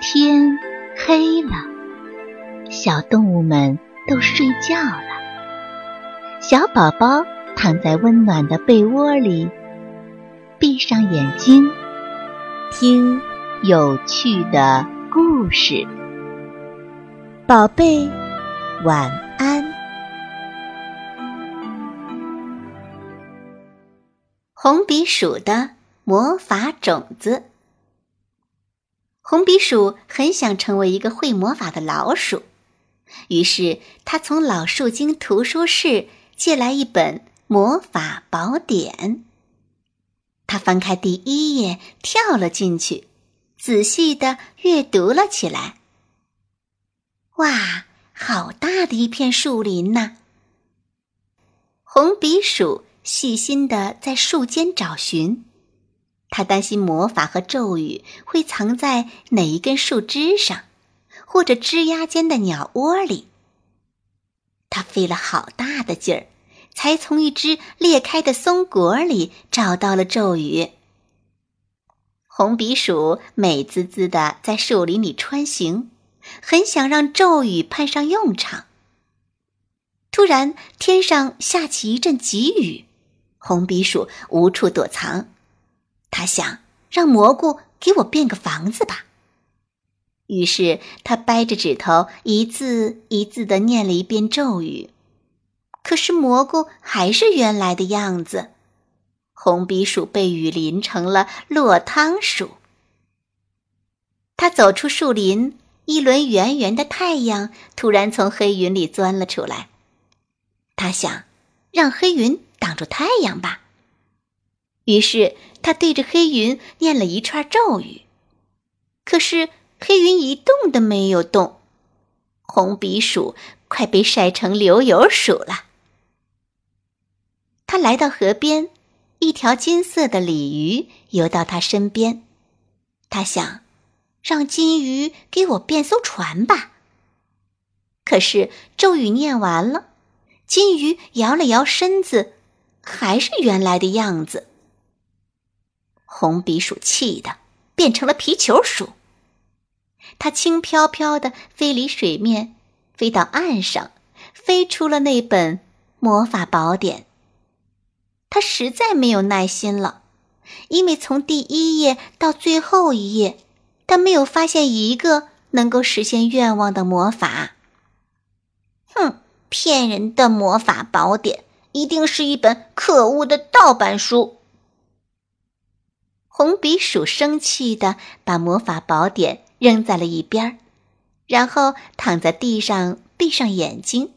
天黑了，小动物们都睡觉了。小宝宝躺在温暖的被窝里，闭上眼睛，听有趣的故事。宝贝，晚安。红鼻鼠的魔法种子。红鼻鼠很想成为一个会魔法的老鼠，于是他从老树精图书室借来一本魔法宝典。他翻开第一页，跳了进去，仔细的阅读了起来。哇，好大的一片树林呐！红鼻鼠细心的在树间找寻。他担心魔法和咒语会藏在哪一根树枝上，或者枝丫间的鸟窝里。他费了好大的劲儿，才从一只裂开的松果里找到了咒语。红鼻鼠美滋滋的在树林里穿行，很想让咒语派上用场。突然，天上下起一阵急雨，红鼻鼠无处躲藏。他想让蘑菇给我变个房子吧。于是他掰着指头，一字一字的念了一遍咒语。可是蘑菇还是原来的样子，红鼻鼠被雨淋成了落汤鼠。他走出树林，一轮圆圆的太阳突然从黑云里钻了出来。他想，让黑云挡住太阳吧。于是他对着黑云念了一串咒语，可是黑云一动都没有动。红鼻鼠快被晒成流油鼠了。他来到河边，一条金色的鲤鱼游到他身边。他想，让金鱼给我变艘船吧。可是咒语念完了，金鱼摇了摇身子，还是原来的样子。红鼻鼠气的变成了皮球鼠，它轻飘飘的飞离水面，飞到岸上，飞出了那本魔法宝典。它实在没有耐心了，因为从第一页到最后一页，它没有发现一个能够实现愿望的魔法。哼，骗人的魔法宝典，一定是一本可恶的盗版书。红鼻鼠生气的把魔法宝典扔在了一边儿，然后躺在地上闭上眼睛。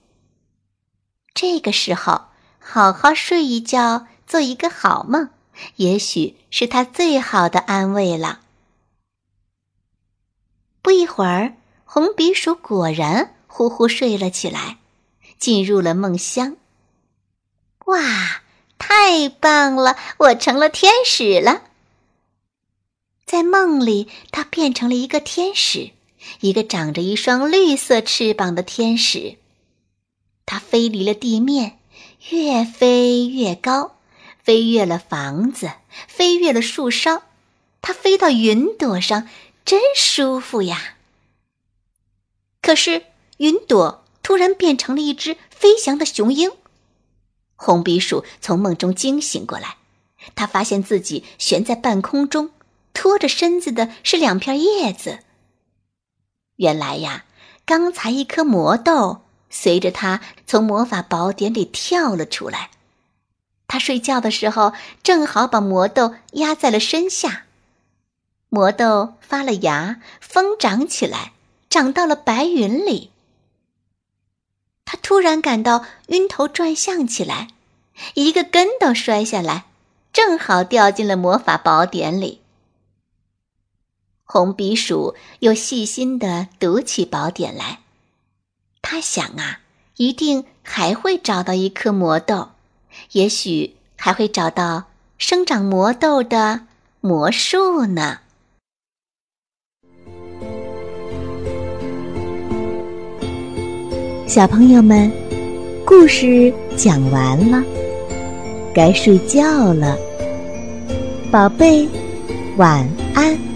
这个时候，好好睡一觉，做一个好梦，也许是他最好的安慰了。不一会儿，红鼻鼠果然呼呼睡了起来，进入了梦乡。哇，太棒了！我成了天使了。在梦里，他变成了一个天使，一个长着一双绿色翅膀的天使。他飞离了地面，越飞越高，飞越了房子，飞越了树梢，他飞到云朵上，真舒服呀！可是，云朵突然变成了一只飞翔的雄鹰。红鼻鼠从梦中惊醒过来，他发现自己悬在半空中。拖着身子的是两片叶子。原来呀，刚才一颗魔豆随着他从魔法宝典里跳了出来。他睡觉的时候正好把魔豆压在了身下。魔豆发了芽，疯长起来，长到了白云里。他突然感到晕头转向起来，一个跟头摔下来，正好掉进了魔法宝典里。红鼻鼠又细心的读起宝典来，他想啊，一定还会找到一颗魔豆，也许还会找到生长魔豆的魔术呢。小朋友们，故事讲完了，该睡觉了，宝贝，晚安。